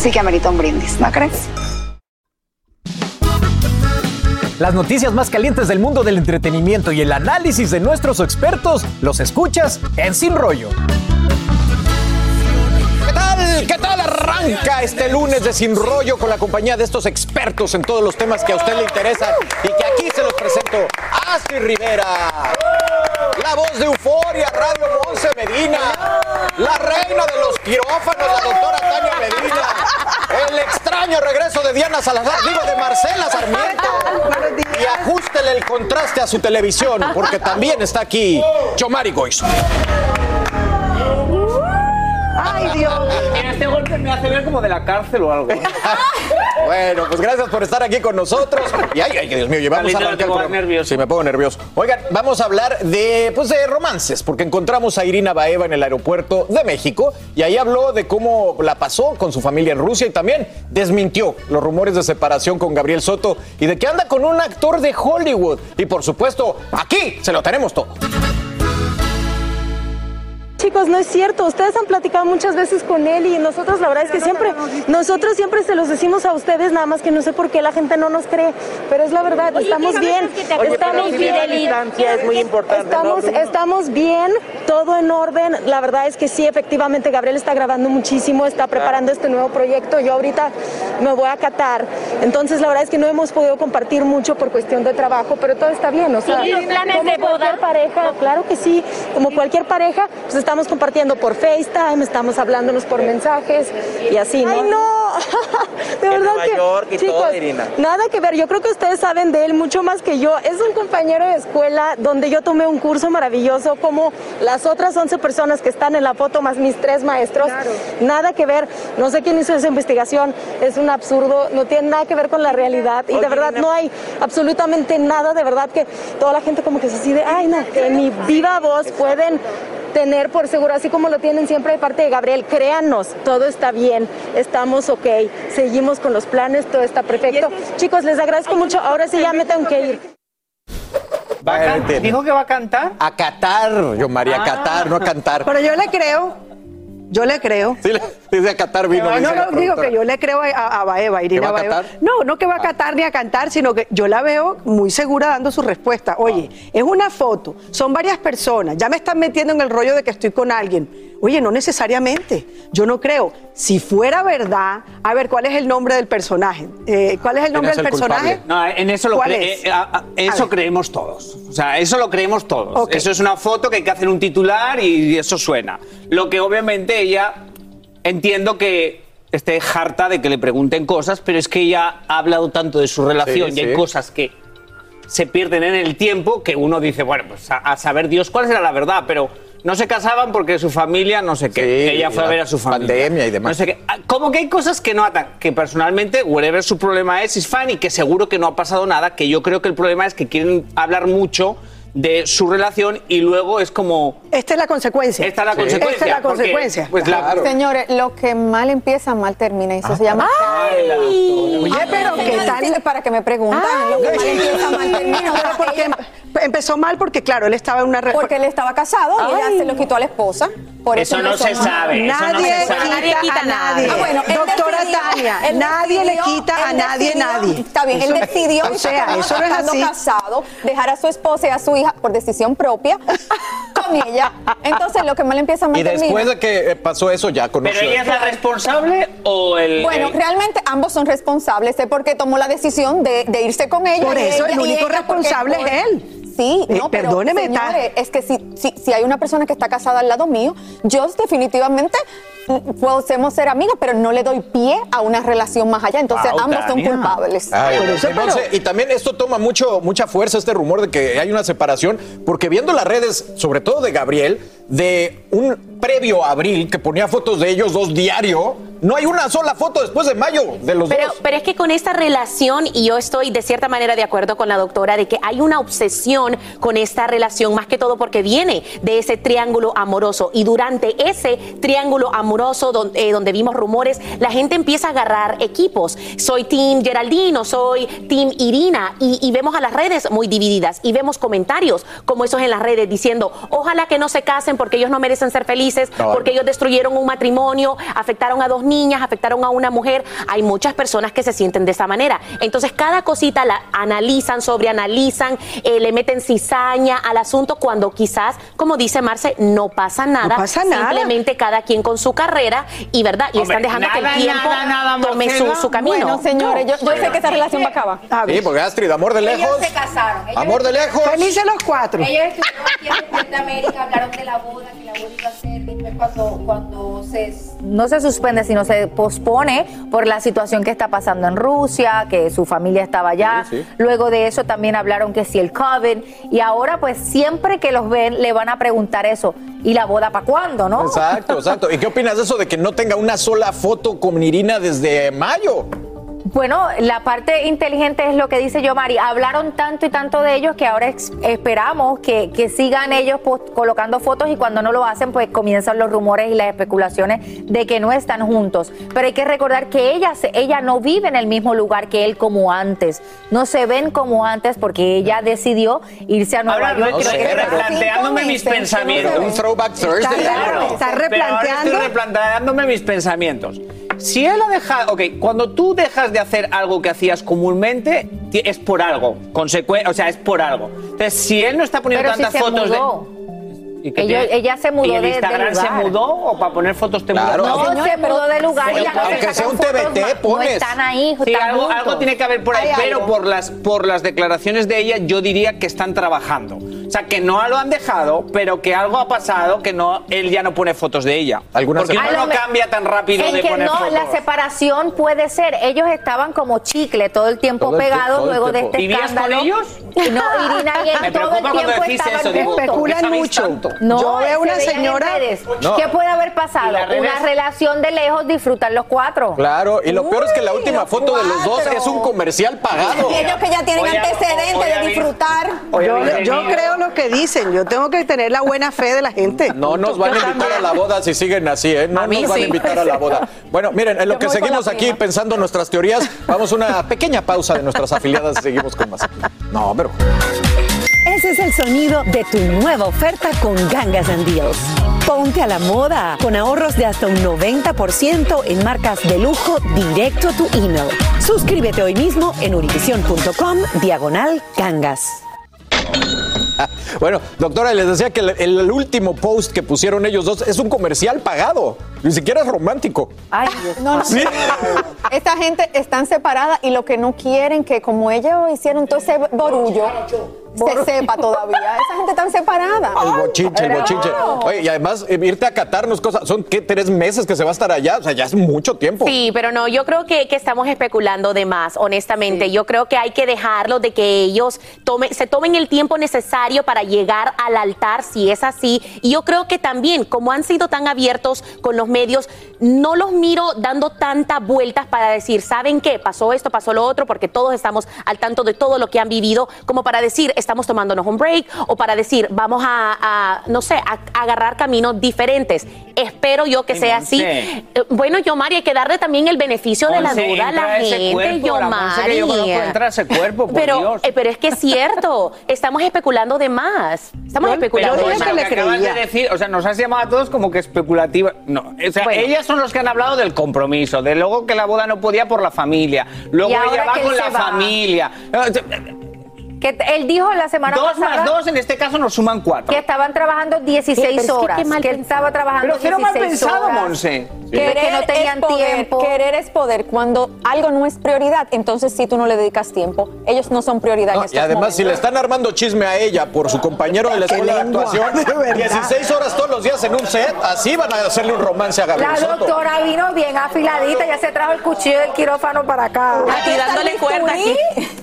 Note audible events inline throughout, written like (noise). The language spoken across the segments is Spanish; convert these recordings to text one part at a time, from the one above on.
sí que amerita un brindis, ¿no crees? Las noticias más calientes del mundo del entretenimiento y el análisis de nuestros expertos los escuchas en Sin Rollo. ¿Qué tal? ¿Qué tal arranca este lunes de Sin Rollo con la compañía de estos expertos en todos los temas que a usted le interesan y que aquí se los presento? Astrid Rivera, la voz de Euforia, Radio Monse Medina, la reina de los quirófanos, la doctora Tania Medina, el extraño regreso de Diana Salazar, digo de Marcela Sarmiento. Y ajustele el contraste a su televisión, porque también está aquí Chomari Goizo. Ay, Dios. Este golpe me hace ver como de la cárcel o algo. (laughs) Bueno, pues gracias por estar aquí con nosotros. Y ay, ay, Dios mío, llevamos a arrancar nervioso. Sí, me pongo nervioso. Oigan, vamos a hablar de, pues, de romances, porque encontramos a Irina Baeva en el aeropuerto de México y ahí habló de cómo la pasó con su familia en Rusia y también desmintió los rumores de separación con Gabriel Soto y de que anda con un actor de Hollywood. Y por supuesto, aquí se lo tenemos todo. Chicos, no es cierto. Ustedes han platicado muchas veces con él y nosotros la verdad es que siempre, nosotros siempre se los decimos a ustedes, nada más que no sé por qué la gente no nos cree, pero es la verdad. Estamos bien, estamos bien. es muy importante. Estamos, estamos bien, todo en orden. La verdad es que sí, efectivamente, Gabriel está grabando muchísimo, está preparando este nuevo proyecto. Yo ahorita me voy a Qatar. Entonces, la verdad es que no hemos podido compartir mucho por cuestión de trabajo, pero todo está bien. O sea, ¿Tienen planes como de boda? cualquier pareja, claro que sí. Como cualquier pareja, pues estamos compartiendo por FaceTime, estamos hablándonos por mensajes y así, ¿no? ¡Ay, no! (laughs) de En verdad Nueva que. York y chicos, todo, Irina. Nada que ver, yo creo que ustedes saben de él mucho más que yo. Es un compañero de escuela donde yo tomé un curso maravilloso, como las otras 11 personas que están en la foto, más mis tres maestros. Nada que ver, no sé quién hizo esa investigación, es un absurdo, no tiene nada que ver con la realidad y de verdad Irina. no hay absolutamente nada, de verdad que toda la gente como que se así de, ay no, que mi viva voz pueden tener por seguro, así como lo tienen siempre de parte de Gabriel, créanos, todo está bien, estamos ok, seguimos con los planes, todo está perfecto. Chicos, les agradezco mucho, ahora sí ya me tengo que ir. ¿Va a ¿Dijo que va a cantar? A Qatar, yo María, a Qatar, no a cantar. Pero yo le creo, yo le creo. Sí, dice a Qatar vino. No, no, digo que yo le creo a, a Baeva, Irina va a Baeva. cantar? No, no que va a cantar ni a cantar, sino que yo la veo muy segura dando su respuesta. Oye, es una foto, son varias personas, ya me están metiendo en el rollo de que estoy con alguien. Oye, no necesariamente, yo no creo. Si fuera verdad, a ver, ¿cuál es el nombre del personaje? Eh, ¿Cuál es el nombre del el personaje? culpable? No, en eso lo ¿Cuál cre- es? eh, a- a- eso creemos todos. O sea, eso lo creemos todos. Eso es una foto que hay que hacer un titular y eso suena. Lo que obviamente ella entiendo que esté harta de que le pregunten cosas, pero es que ella ha hablado tanto de su relación Sí, y hay sí. cosas que se pierden en el tiempo que uno dice, bueno, pues a, a saber Dios cuál será la verdad, pero no se casaban porque su familia no sé qué. Sí, ella fue a ver a su familia. pandemia y demás. No sé qué. Ah, Como que hay cosas que no atan, que personalmente, whatever su problema es, es fan y que seguro que no ha pasado nada, que yo creo que el problema es que quieren hablar mucho de su relación y luego es como... Esta es la consecuencia. Esta es la consecuencia. Esta es la porque, consecuencia. Pues la- Claro. Señores, lo que mal empieza, mal termina. Eso se llama. Oye, pero ¿qué tal? Para que me preguntan. Lo que mal empieza, mal termina. Porque empezó mal porque, claro, él estaba en una... re- porque él estaba casado y ella se lo quitó a la esposa. Por eso, Eso no se sabe. eso no Nadie se sabe. quita, quita a nadie. Ah, bueno, Doctora decidió- Tania, nadie le quita a nadie decidió- nadie. Está bien, él Eso- decidió, o sea, eso no es estando así. casado, dejar a su esposa y a su hija por decisión propia. (laughs) Con ella. Entonces, lo que mal empieza mal Y termina. después de que eh, pasó eso, ya conoció. ¿Pero ella es la responsable o el.? Bueno, el- realmente ambos son responsables, ¿eh? porque tomó la decisión de, de irse con ella. Por eso ella- el único ella porque- responsable es él. Sí, Eh, no, pero perdóneme, señores, es que si, si, si hay una persona que está casada al lado mío, yo definitivamente mm, podemos ser amigos, pero no le doy pie a una relación más allá. Entonces Wow, ambos son culpables. Ay, Por eso, Monse, pero- y también esto toma mucho, mucha fuerza, este rumor de que hay una separación, porque viendo las redes, sobre todo de Gabriel, de un previo a abril que ponía fotos de ellos dos diario, no hay una sola foto después de mayo de los Pero, dos. pero es que con esta relación, y yo estoy de cierta manera de acuerdo con la doctora, de que hay una obsesión con esta relación, más que todo porque viene de ese triángulo amoroso. Y durante ese triángulo amoroso donde, eh, donde vimos rumores, la gente empieza a agarrar equipos. Soy Team Geraldino, soy Team Irina, y, y vemos a las redes muy divididas. Y vemos comentarios como esos en las redes diciendo, ojalá que no se casen porque ellos no merecen ser felices, No. porque ellos destruyeron un matrimonio, afectaron a dos niñas, afectaron a una mujer. Hay muchas personas que se sienten de esa manera. Entonces, cada cosita la analizan, sobreanalizan, eh, le meten cizaña al asunto cuando quizás, como dice Marce, no pasa nada. pasa nada. Simplemente cada quien con su carrera y verdad, y Hombre, están dejando que el tiempo nada, nada, tome su, camino. Bueno, señores, yo, yo sé que esa relación va a acabar. A. Sí, porque Astrid, amor de lejos. Ellos se casaron. Ellos Amor de lejos. Felices los cuatro. Ellos estuvieron aquí en América, hablaron de la boda, que la boda iba a ser después cuando, cuando se... no se suspende, sino se pospone por la situación que está pasando en Rusia, que su familia estaba allá. Sí, sí. Luego de eso también hablaron que si el COVID. Y ahora, pues siempre que los ven, le van a preguntar eso. ¿Y la boda para cuándo, no? Exacto, exacto. ¿Y qué opinas de eso de que no tenga una sola foto con Irina desde mayo? Bueno, la parte inteligente es lo que dice yo, Mari. Hablaron tanto y tanto de ellos que ahora esperamos que, que sigan ellos pues, colocando fotos y cuando no lo hacen, pues comienzan los rumores y las especulaciones de que no están juntos. Pero hay que recordar que ella, se- ella no vive en el mismo lugar que él como antes. No se ven como antes porque ella decidió irse a Nueva Ahora, York. no sé, replanteándome mis pensamientos. Un throwback Thursday. Está Claro. Está Pero ahora replanteando. estoy replanteándome mis pensamientos. Si él ha dejado, ok, cuando tú dejas de hacer algo que hacías comúnmente, es por algo, consecu- o sea, es por algo. Entonces, si él no está poniendo Pero si tantas se fotos mudó. de... ¿Y tiene? ella se mudó ¿Y el de- de Instagram se mudó o para poner fotos te Claro. No, Señores, se mudó de lugar. Ya no aunque sea un TBT, pones. No están ahí, Sí, están algo, tiene que haber por ahí, pero algo. por las, por las declaraciones de ella yo diría que están trabajando. O sea, que no lo han dejado, pero que algo ha pasado que no él ya no pone fotos de ella. Algunas Porque se- uno no me- cambia tan rápido en de que poner no, fotos. la separación puede ser. Ellos estaban como chicle todo el tiempo Todo el tie- pegados todo el luego de tiempo. este ¿Vivías con escándalo. ellos? No, Irina y (laughs) él Me todo el tiempo estaban eso, digo, juntos. ¿por qué Especulan mucho. No, Yo veo se una en señora- redes. No. ¿Qué puede haber ¿Y pasado? Una relación de lejos, disfrutan los cuatro. Claro, y lo peor es que la última foto de los dos es un comercial pagado. Y ellos que ya tienen Oye, antecedentes oye, de disfrutar. Oye, Yo, Virginia, yo creo lo que dicen. Yo tengo que tener la buena fe de la gente. No nos van a invitar a la boda si siguen así, ¿eh? No nos van a invitar a la boda. Bueno, miren, en lo Yo que seguimos aquí prima. pensando nuestras teorías, vamos a una pequeña pausa de nuestras afiliadas y seguimos con más. No, pero... Ese es el sonido de tu nueva oferta con Gangas and Deals. Ponte a la moda con ahorros de hasta un 90% en marcas de lujo directo a tu email. Suscríbete hoy mismo en univision.com diagonal gangas. (laughs) Bueno, doctora, les decía que el, el último post que pusieron ellos dos es un comercial pagado. Ni siquiera es romántico. Ay, (laughs) Dios No, no, Sí. Esta gente están separada y lo que no quieren que como ellos hicieron todo ese borullo, se sepa todavía. Esa gente está separada. El bochinche, el bochinche. Oye, y además, eh, irte a Qatar no es cosa. Son, ¿qué? Tres meses que se va a estar allá. O sea, ya es mucho tiempo. Sí, pero no, yo creo que, que estamos especulando de más, honestamente. Yo creo que hay que dejarlo de que ellos tomen, se tomen el tiempo necesario para llegar al altar, si es así. Y yo creo que también, como han sido tan abiertos con los medios, no los miro dando tantas vueltas para decir, ¿saben qué? Pasó esto, pasó lo otro, porque todos estamos al tanto de todo lo que han vivido, como para decir, estamos tomándonos un break, o para decir, vamos a, a, no sé, a, a agarrar caminos diferentes. Espero yo que Ay, sea Monse. así. Eh, Bueno, Yomari, hay que darle también el beneficio de la duda a la gente, cuerpo, la Monse que yo entra ese cuerpo, por pero, Dios. eh, pero es que es cierto, estamos especulando de más. Estamos especulando de más. que le creía. de decir, o sea, nos has llamado a todos como que especulativa. No, o sea, Bueno. ellas son los que han hablado del compromiso, de luego que la boda no podía por la familia, luego ella va con la va. familia. Que él dijo la semana Dos pasada más dos, en este caso nos suman cuatro. que estaban trabajando Eh, pero 16 es que horas. qué mal que él estaba trabajando Pero cero mal 16 pensado, horas. Monse. Que, que no tenían es poder, tiempo. Querer es poder. Cuando algo no es prioridad, entonces si tú no le dedicas tiempo, ellos no son prioridad. en No, y estos además, si le están armando chisme a ella por su compañero de la escuela de actuación, de verdad. 16 horas todos los días en un set, así van a hacerle un romance a Gabriel La Soto. doctora vino bien afiladita, ya se trajo el cuchillo del quirófano para acá. Aquí dándole cuerda aquí.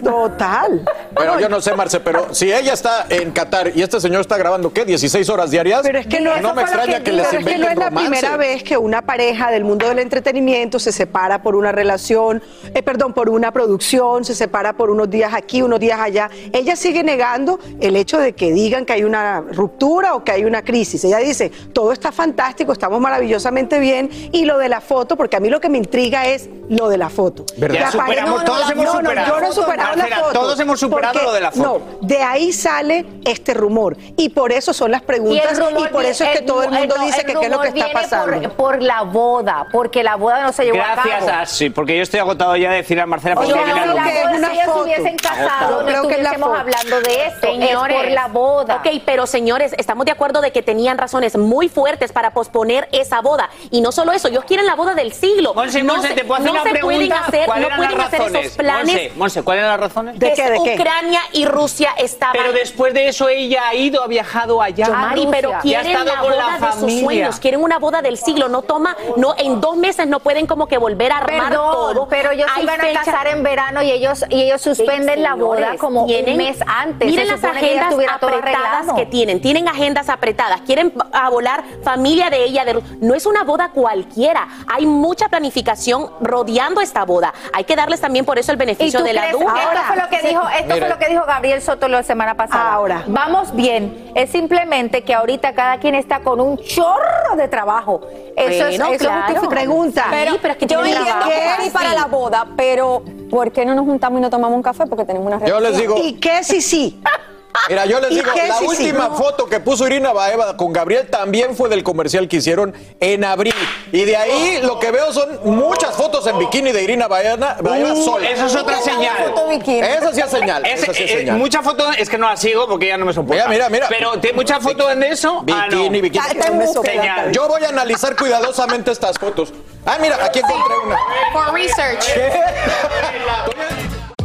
Total. Bueno, yo no sé, Marce, pero si ella está en Qatar y este señor está grabando, ¿qué? ¿16 horas diarias? Pero es que no, me extraña que, les es que no inventen es la romance. primera vez que una pareja del mundo del entretenimiento se separa por una relación, eh, perdón, por una producción, se separa por unos días aquí, unos días allá. Ella sigue negando el hecho de que digan que hay una ruptura o que hay una crisis. Ella dice, todo está fantástico, estamos maravillosamente bien y lo de la foto, porque a mí lo que me intriga es lo de la foto. ¿Verdad? Pareja- todos hemos no, no, superado. yo no he superado la foto. todos hemos superado lo de la foto. No, de ahí sale este rumor y por eso son las preguntas y, por eso es que todo el mundo ru- dice que qué es lo que está pasando. Por, por la boda, porque la boda no se llevó a Gracias, cabo. Ashley, porque yo estoy agotado ya de decir a Marcela Oye, el la que es boda, una si ellos hubiesen casado, no la estuviésemos hablando de esto. Señores, es por la boda. Ok, pero señores, estamos de acuerdo de que tenían razones muy fuertes para posponer esa boda. Y no solo eso, ellos quieren la boda del siglo. Monse, no Monse, se, te puedo hacer no una se pregunta. pueden hacer, ¿Cuáles no pueden las hacer razones? esos planes. Monse, Monse, ¿cuáles eran las razones? ¿De qué, de qué? Ucrania y Rusia estaban. Pero después de eso ella ha ido, ha viajado allá. Mari, Rusia. pero quieren la boda de sus sueños, quieren una boda del siglo, no toma, no, en dos meses no pueden como que volver a armar Perdón, todo. pero ellos se iban fecha- a casar en verano y ellos y ellos suspenden la boda Señores, como tienen- un mes antes. Miren Se las que agendas apretadas que tienen. Tienen agendas apretadas. Quieren a volar familia de ella. de- no es una boda cualquiera. Hay mucha planificación rodeando esta boda. Hay que darles también por eso el ¿Y beneficio tú de la crees- duda. esto fue lo que dijo, esto fue lo que dijo Gabriel Soto la semana pasada. Ahora. Vamos bien. Es simplemente que ahorita cada quien está con un chorro de trabajo. Eso es, eso claro. justifica- Pregunta. Sí, pero es que Yo entiendo que sí para la boda, pero ¿por qué no nos juntamos y no tomamos un café? Porque tenemos una Yo relación. les digo, ¿Y qué si sí? (laughs) mira, yo les ¿Y digo, qué la última foto que puso Irina Baeva con Gabriel también fue del comercial que hicieron en abril. Y de ahí lo que veo son muchas fotos en bikini de Irina Baeva, Baeva Uh, sola. eso es otra señal. Esa sí es señal. Es- esa sí es eh, señal. mucha foto, es que no la sigo porque ya no me soporta. Mira, mira, mira. Pero ¿tiene mucha foto en eso? Ah, no. Bikini, bikini. Señal. Yo voy a analizar cuidadosamente estas fotos. Ah, mira, aquí encontré una. For research. (laughs)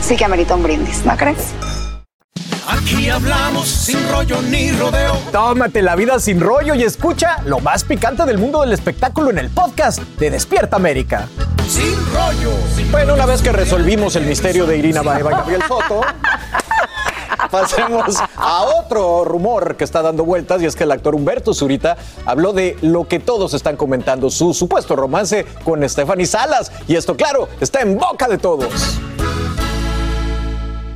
sí que amerita un brindis, ¿no crees? Aquí hablamos sin rollo ni rodeo. Tómate la vida sin rollo y escucha lo más picante del mundo del espectáculo en el podcast de Despierta América. Sin rollo. Bueno, una vez que resolvimos el misterio de Irina Baeva y Gabriel Soto, (laughs) pasemos a otro rumor que está dando vueltas y es que el actor Humberto Zurita habló de lo que todos están comentando, su supuesto romance con Stephanie Salas. Y esto, claro, está en boca de todos.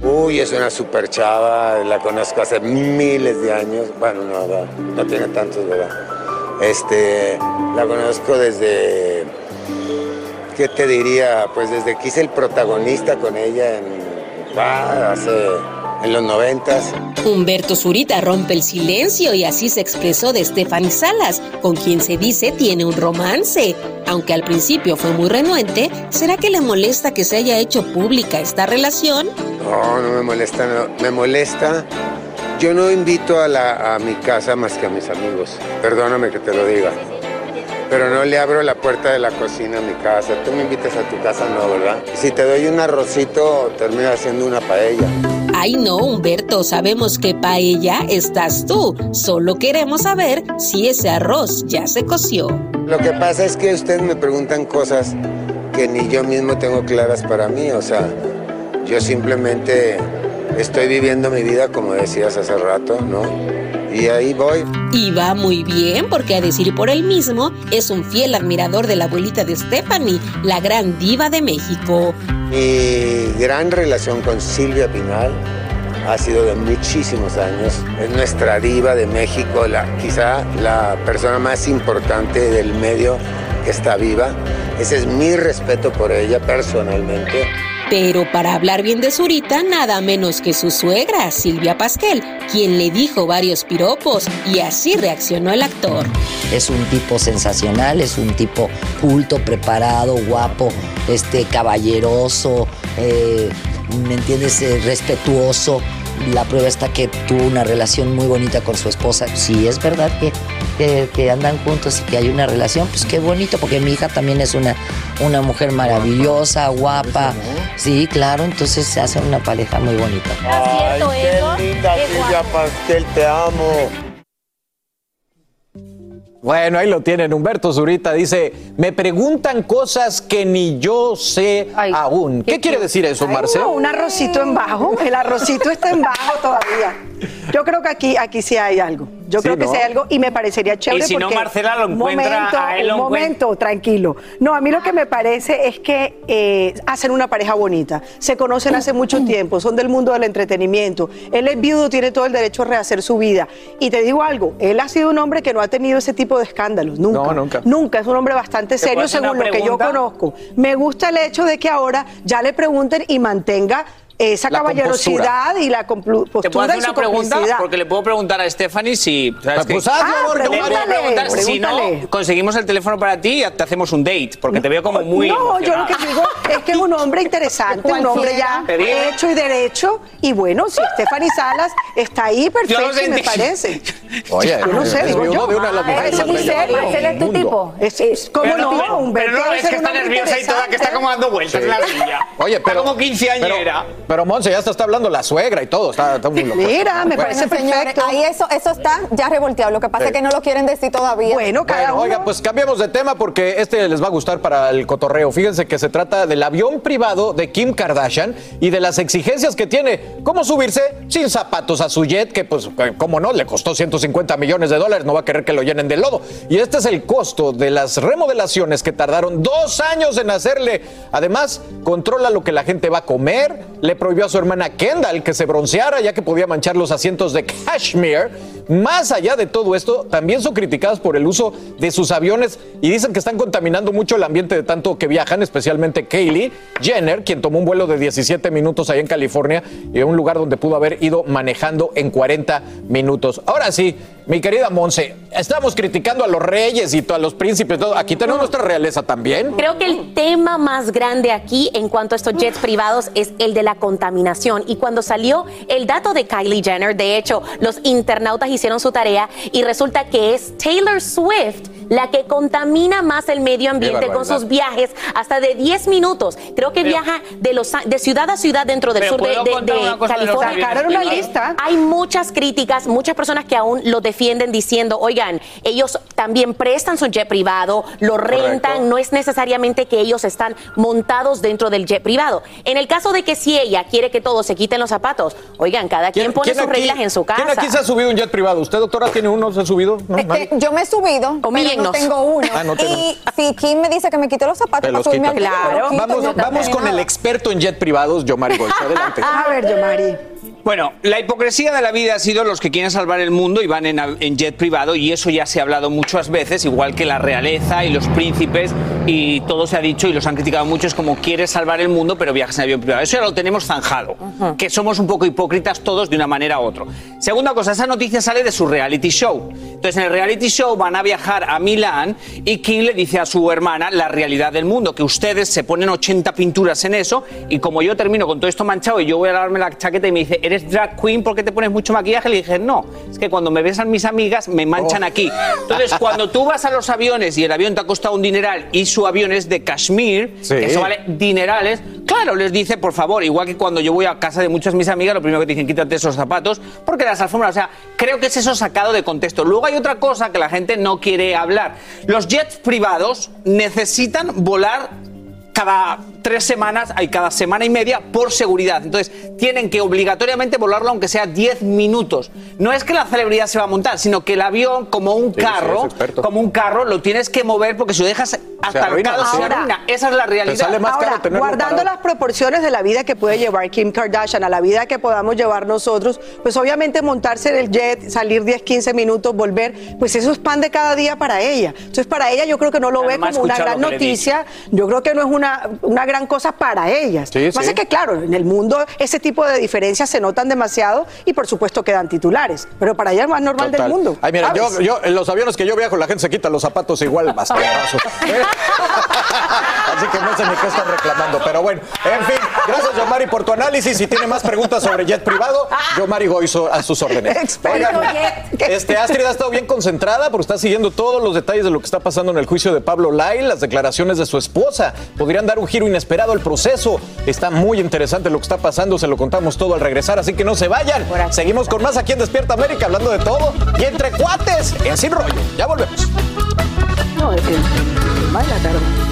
Uy, es una super chava, la conozco hace miles de años. Bueno, no, no, no tiene tantos, ¿verdad? Este, la conozco desde, ¿qué te diría? Pues desde que hice el protagonista con ella en, ah, hace, en los noventas. Humberto Zurita rompe el silencio y así se expresó de Stephanie Salas, con quien se dice tiene un romance. Aunque al principio fue muy renuente, ¿será que le molesta que se haya hecho pública esta relación? No, no me molesta, no, me molesta. Yo no invito a, la, a mi casa más que a mis amigos. Perdóname que te lo diga. Pero no le abro la puerta de la cocina a mi casa. Tú me invitas a tu casa, no, ¿verdad? Si te doy un arrocito, termino haciendo una paella. Ay no, Humberto, sabemos que paella estás tú. Solo queremos saber si ese arroz ya se coció. Lo que pasa es que ustedes me preguntan cosas que ni yo mismo tengo claras para mí. O sea, yo simplemente estoy viviendo mi vida como decías hace rato, ¿no? Y ahí voy. Y va muy bien porque a decir por él mismo es un fiel admirador de la abuelita de Stephanie, la gran diva de México. Mi gran relación con Silvia Pinal ha sido de muchísimos años. Es nuestra diva de México, la, quizá la persona más importante del medio que está viva. Ese es mi respeto por ella personalmente. Pero para hablar bien de Zurita, nada menos que su suegra, Silvia Pasquel, quien le dijo varios piropos y así reaccionó el actor. Es un tipo sensacional, es un tipo culto, preparado, guapo, este, caballeroso, eh, ¿me entiendes? Eh, respetuoso. La prueba está que tuvo una relación muy bonita con su esposa. Si es verdad que, que, que andan juntos y que hay una relación, pues qué bonito, porque mi hija también es una, una mujer maravillosa, guapa. Sí, claro, entonces se hace una pareja muy bonita. Ay, qué linda Silvia Pastel, te amo. Bueno, ahí lo tienen. Humberto Zurita dice, me preguntan cosas que ni yo sé aún. ¿Qué, quiere decir eso, Marcelo? no, un arrocito en bajo. El arrocito está en bajo todavía. Yo creo que aquí, aquí sí hay algo. Yo Sí, creo que ¿no? sí hay algo y me parecería chévere. Y si no, porque- Marcela lo Un encuentra, momento, a él lo un momento, tranquilo. No, a mí lo que me parece es que eh, hacen una pareja bonita. Se conocen hace mucho tiempo, son del mundo del entretenimiento. Él es viudo, tiene todo el derecho a rehacer su vida. Y te digo algo, él ha sido un hombre que no ha tenido ese tipo de escándalos. Nunca. No, nunca. Nunca. Es un hombre bastante ¿Te puedo serio según lo que yo conozco. Me gusta el hecho de que ahora ya le pregunten y mantenga esa La caballerosidad y la complu- ¿Te puedo postura hacer y su una pregunta? Porque le puedo preguntar a Stephanie si. ¿sabes Pues qué? hazlo, Ah, porque pregúntale, preguntar si no pregúntale. conseguimos el teléfono para ti y te hacemos un date, porque te veo como muy. No, yo lo que digo es que es un hombre interesante, un hombre ya (laughs) hecho y derecho. Y bueno, si Stephanie Salas está ahí, perfecto, me parece. (laughs) Oye, yo no sé, es digo yo. de una de las Me mujeres más muy serio. Marcela es tu tipo. Es- es- ¿Cómo Pero no? Humberto pero no, es que está nerviosa y toda, que está como dando vueltas en la silla. Oye, pero. Está como quinceañera. Pero, Monse, ya está, está hablando la suegra y todo. Está, está muy loco. Mira, me Bueno, parece señores, perfecto. ahí eso, eso está ya revolteado. Lo que pasa Sí. es que no lo quieren decir todavía. Bueno, cada Bueno, uno. oiga, pues cambiamos de tema porque este les va a gustar para el cotorreo. Fíjense que se trata del avión privado de Kim Kardashian y de las exigencias que tiene. ¿Cómo subirse sin zapatos a su jet? Que pues, eh, cómo no, le costó 150 millones de dólares, no va a querer que lo llenen de lodo. Y este es el costo de las remodelaciones que tardaron dos años en hacerle. Además, controla lo que la gente va a comer, le prohibió a su hermana Kendall que se bronceara ya que podía manchar los asientos de cashmere. Más allá de todo esto, también son criticadas por el uso de sus aviones y dicen que están contaminando mucho el ambiente de tanto que viajan, especialmente Kaylee Jenner, quien tomó un vuelo de 17 minutos ahí en California y a un lugar donde pudo haber ido manejando en 40 minutos. Ahora sí, mi querida Monse, estamos criticando a los reyes y a los príncipes, todo. aquí tenemos nuestra realeza también. Creo que el tema más grande aquí en cuanto a estos jets privados es el de la contaminación. Y cuando salió el dato de Kylie Jenner, de hecho, los internautas hicieron su tarea y resulta que es Taylor Swift la que contamina más el medio ambiente con sus viajes hasta de 10 minutos. Creo que Pero- viaja de, los, de ciudad a ciudad dentro del sur de, ¿puedo de- contar de una cosa de los California. aviones Sacaron una privados? lista. Hay muchas críticas, muchas personas que aún lo defienden diciendo, oigan, ellos también prestan su jet privado, lo rentan, no es necesariamente que ellos están montados dentro del jet privado. En el caso de que si ella quiere que todos se quiten los zapatos, oigan, cada quien, pone sus aquí- reglas en su casa. ¿Quién aquí se ha subido un jet privado? ¿Usted, doctora, tiene uno? ¿Se ha subido? ¿No? Eh, eh, yo me he subido, pero no Tengo uno. Ah, no tengo. y si Kim me dice que me quite los zapatos para subirme al los quito, Vamos, vamos con el experto en jet privados, Yomari Golch. Adelante. A ver, Yomari. Bueno, la hipocresía de la vida ha sido los que quieren salvar el mundo y van en, jet privado y eso ya se ha hablado muchas veces, igual que la realeza y los príncipes y todo se ha dicho y los han criticado mucho, es como quieres salvar el mundo pero viajas en avión privado. Eso ya lo tenemos zanjado, que somos un poco hipócritas todos de una manera u otra. Segunda cosa, esa noticia sale de su reality show. Entonces en el reality show van a viajar a Milán y Kim le dice a su hermana la realidad del mundo, que ustedes se ponen 80 pinturas en eso y como yo termino con todo esto manchado y yo voy a lavarme la chaqueta y me dice, ¿eres drag queen porque te pones mucho maquillaje? Le dije, no, es que cuando me besan mis amigas me manchan Oh. aquí. Entonces, (laughs) cuando tú vas a los aviones y el avión te ha costado un dineral y su avión es de Kashmir, Sí. que eso vale dinerales, claro, les dice, por favor, igual que cuando yo voy a casa de muchas de mis amigas, lo primero que te dicen, quítate esos zapatos, porque las alfombras, o sea, creo que es eso sacado de contexto. Luego hay otra cosa que la gente no quiere hablar. Los jets privados necesitan volar cada tres semanas, hay cada semana y media por seguridad. Entonces, tienen que obligatoriamente volarlo aunque sea 10 minutos. No es que la celebridad se va a montar, sino que el avión, como un Sí, carro, como un carro, lo tienes que mover porque si lo dejas se Ahora- arruina. Esa es la realidad. Ahora, guardando las proporciones de la vida que puede llevar Kim Kardashian a la vida que podamos llevar nosotros, pues obviamente montarse en el jet, salir 10, 15 minutos, volver, pues eso es pan de cada día para ella. Entonces, para ella yo creo que no lo ve como una gran noticia, yo creo que no es una, una gran cosa para ellas. Sí, Lo que pasa sí. es que, claro, en el mundo ese tipo de diferencias se notan demasiado y por supuesto quedan titulares, pero para ella es más normal Total. del mundo. Ay, mira, yo, ¿sabes? yo en los aviones que yo viajo, la gente se quita los zapatos igual bastardazo. (laughs) (laughs) Así que no sé ni qué están reclamando. Pero bueno, en fin, gracias, Yomari, por tu análisis. Si tiene más preguntas sobre jet privado, Yomari Goizo a sus órdenes. Experto jet. este, Astrid ha estado bien concentrada porque está siguiendo todos los detalles de lo que está pasando en el juicio de Pablo Lai, las declaraciones de su esposa. Podrían dar un giro inesperado al proceso. Está muy interesante lo que está pasando, se lo contamos todo al regresar, así que no se vayan. Seguimos con más aquí en Despierta América, hablando de todo y entre cuates en Sin Rollo. Ya volvemos. No, es que- más la tarde.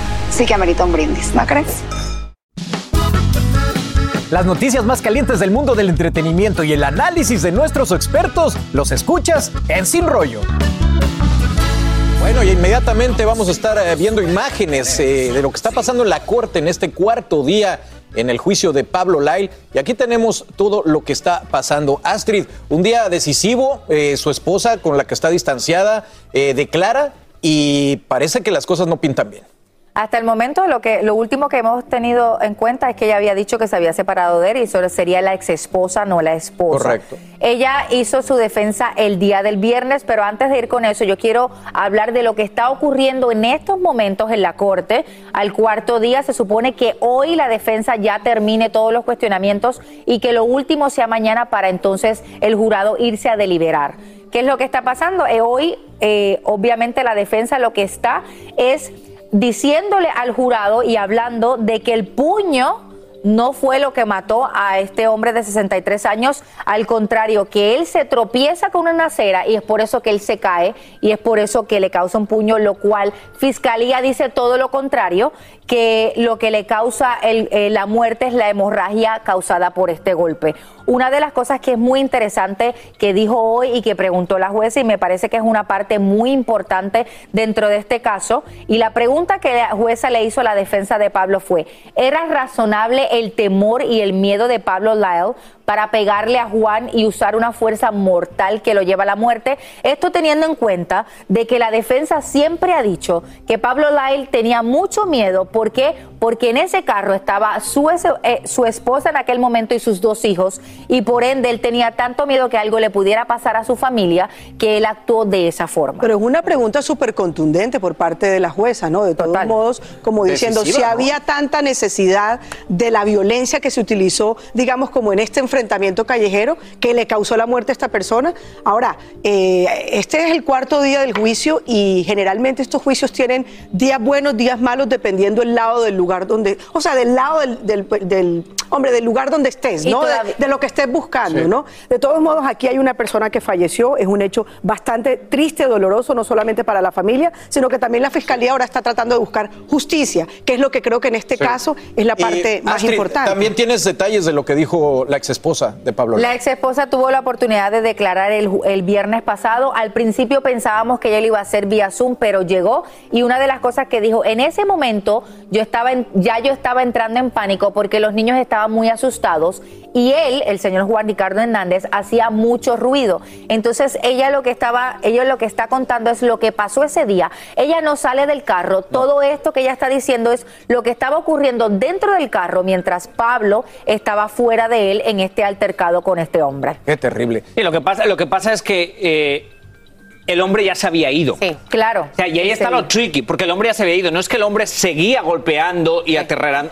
sí que amerita un brindis, ¿no crees? Las noticias más calientes del mundo del entretenimiento y el análisis de nuestros expertos los escuchas en Sin Rollo. Bueno, y inmediatamente vamos a estar eh, viendo imágenes eh, de lo que está pasando en la corte en este cuarto día en el juicio de Pablo Lyle. Y aquí tenemos todo lo que está pasando. Astrid, un día decisivo, eh, su esposa con la que está distanciada eh, declara y parece que las cosas no pintan bien. Hasta el momento, lo que lo último que hemos tenido en cuenta es que ella había dicho que se había separado de él y solo sería la ex esposa, no la esposa. Correcto. Ella hizo su defensa el día del viernes, pero antes de ir con eso, yo quiero hablar de lo que está ocurriendo en estos momentos en la corte. Al cuarto día se supone que hoy la defensa ya termine todos los cuestionamientos y que lo último sea mañana para entonces el jurado irse a deliberar. ¿Qué es lo que está pasando? Eh, hoy, eh, obviamente, la defensa lo que está es diciéndole al jurado y hablando de que el puño no fue lo que mató a este hombre de 63 años, al contrario, que él se tropieza con una acera y es por eso que él se cae y es por eso que le causa un puño, lo cual Fiscalía dice todo lo contrario, que lo que le causa eh, la muerte es la hemorragia causada por este golpe. Una de las cosas que es muy interesante que dijo hoy y que preguntó la jueza y me parece que es una parte muy importante dentro de este caso y la pregunta que la jueza le hizo a la defensa de Pablo fue, ¿era razonable el temor y el miedo de Pablo Lyle para pegarle a Juan y usar una fuerza mortal que lo lleva a la muerte? Esto teniendo en cuenta de que la defensa siempre ha dicho que Pablo Lyle tenía mucho miedo, ¿por qué? Porque en ese carro estaba su, eh, su esposa en aquel momento y sus dos hijos y por ende él tenía tanto miedo que algo le pudiera pasar a su familia que él actuó de esa forma. Pero es una pregunta súper contundente por parte de la jueza, ¿no? De todos modos, como diciendo, Decisiva, si ¿no? había tanta necesidad de la violencia que se utilizó, digamos, como en este enfrentamiento callejero, que le causó la muerte a esta persona. Ahora, eh, este es el cuarto día del juicio y generalmente estos juicios tienen días buenos, días malos, dependiendo del lado del lugar donde, o sea, del lado del, del- del hombre, del lugar donde estés, ¿no? De, lo que estés buscando, Sí. ¿no? De todos modos, aquí hay una persona que falleció, es un hecho bastante triste, doloroso, no solamente para la familia, sino que también la fiscalía ahora está tratando de buscar justicia, que es lo que creo que en este Sí. caso es la Y, parte más Astrid, importante. También tienes detalles de lo que dijo la exesposa de Pablo. La ex esposa tuvo la oportunidad de declarar el viernes pasado. Al principio pensábamos que ella lo iba a hacer vía Zoom, pero llegó y una de las cosas que dijo, en ese momento yo estaba en- ya yo estaba entrando en pánico porque los niños estaban muy asustados y él, el señor Juan Ricardo Hernández, hacía mucho ruido. Entonces ella lo que estaba, ella lo que está contando es lo que pasó ese día. Ella no sale del carro. Todo esto que ella está diciendo es lo que estaba ocurriendo dentro del carro mientras Pablo estaba fuera de él en este altercado con este hombre. Qué terrible. Sí, lo que pasa, lo que pasa es que eh, el hombre ya se había ido. Sí, claro. O sea, y ahí está lo tricky, porque el hombre ya se había ido. No es que el hombre seguía golpeando y aterra-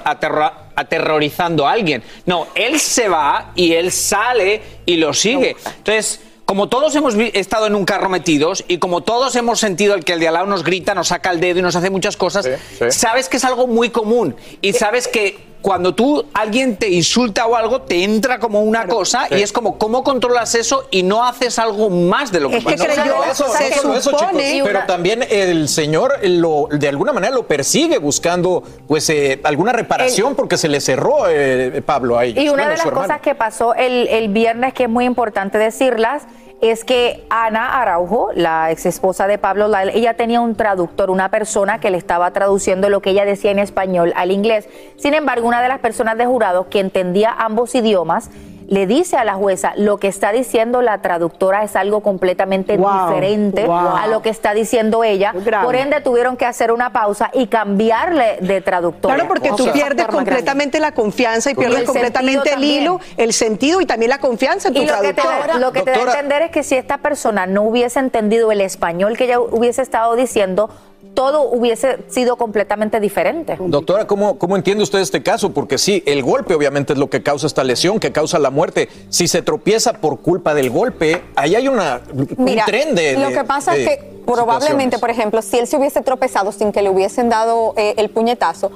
aterrorizando a alguien. No, él se va y él sale y lo sigue. Entonces, como todos hemos estado en un carro metidos y como todos hemos sentido el que el de al lado nos grita, nos saca el dedo y nos hace muchas cosas, sí. sabes que es algo muy común y sabes que cuando tú alguien te insulta o algo te entra como una cosa sí. y es como cómo controlas eso y no haces algo más de lo que Es que creyó- No, eso, eso, chicos. Pero también el señor lo, de alguna manera lo persigue buscando pues eh, alguna reparación porque se le cerró eh, Pablo ahí. Y una Bueno, de las cosas que pasó el, el viernes, que es muy importante decirlas, es que Ana Araujo, la ex esposa de Pablo Lyle, ella tenía un traductor, una persona que le estaba traduciendo lo que ella decía en español al inglés. Sin embargo, una de las personas de jurado que entendía ambos idiomas le dice a la jueza lo que está diciendo la traductora es algo completamente Wow, diferente wow. a lo que está diciendo ella. Por ende, tuvieron que hacer una pausa y cambiarle de traductora. Claro, porque tú pierdes grande. completamente la confianza y Y pierdes el completamente el hilo, el sentido y también la confianza en tu Y lo que, te, lo que te da a entender es que si esta persona no hubiese entendido el español que ella hubiese estado diciendo, todo hubiese sido completamente diferente. Doctora, ¿cómo, ¿cómo entiende usted este caso? Porque sí, el golpe obviamente es lo que causa esta lesión, que causa la muerte. Si se tropieza por culpa del golpe, ahí hay una, Mira, un tren de... lo de- que pasa de es que probablemente, por ejemplo, si él se hubiese tropezado sin que le hubiesen dado eh, el puñetazo,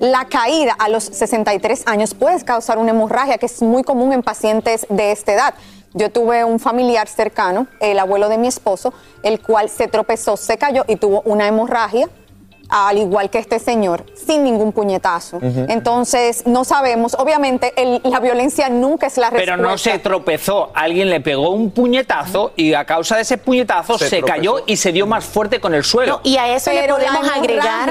la caída a los 63 años puede causar una hemorragia que es muy común en pacientes de esta edad. Yo tuve un familiar cercano, el abuelo de mi esposo, el cual se tropezó, se cayó y tuvo una hemorragia, al igual que este señor, sin ningún puñetazo. Entonces, no sabemos, obviamente el- la violencia nunca es la respuesta. Pero no se tropezó, alguien le pegó un puñetazo y a causa de ese puñetazo Se se, cayó y se dio más fuerte con el suelo. y a eso le Pero podemos agregar.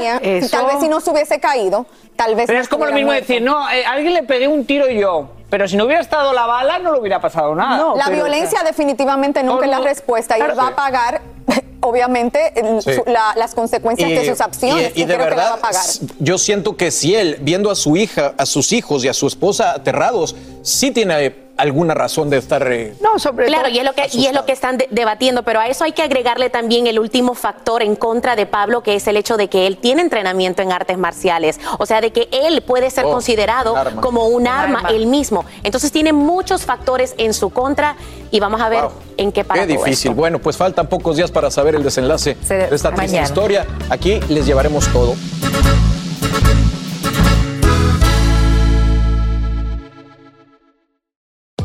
tal vez si no se hubiese caído, tal vez Pero no es como lo mismo muerto. decir, no, eh, alguien le pegué un tiro y yo. Pero si no hubiera estado la bala, no le hubiera pasado nada. la violencia definitivamente nunca es la respuesta y él va a pagar, (laughs) obviamente, el- Sí. su- la- las consecuencias de sus acciones. y- y de creo que la va verdad, a pagar. s- yo siento que si él, viendo a su hija, a sus hijos y a su esposa aterrados, sí tiene alguna razón de estar... eh, No, sobre Claro, y es lo que, y es lo que están de- debatiendo, pero a eso hay que agregarle también el último factor en contra de Pablo, que es el hecho de que él tiene entrenamiento en artes marciales. O sea, de que él puede ser Oh, considerado un como un Un arma, arma. él mismo. Entonces tiene muchos factores en su contra y vamos a ver Wow. en qué para Qué todo difícil. esto. Bueno, pues faltan pocos días para saber el desenlace de esta triste historia. Aquí les llevaremos todo.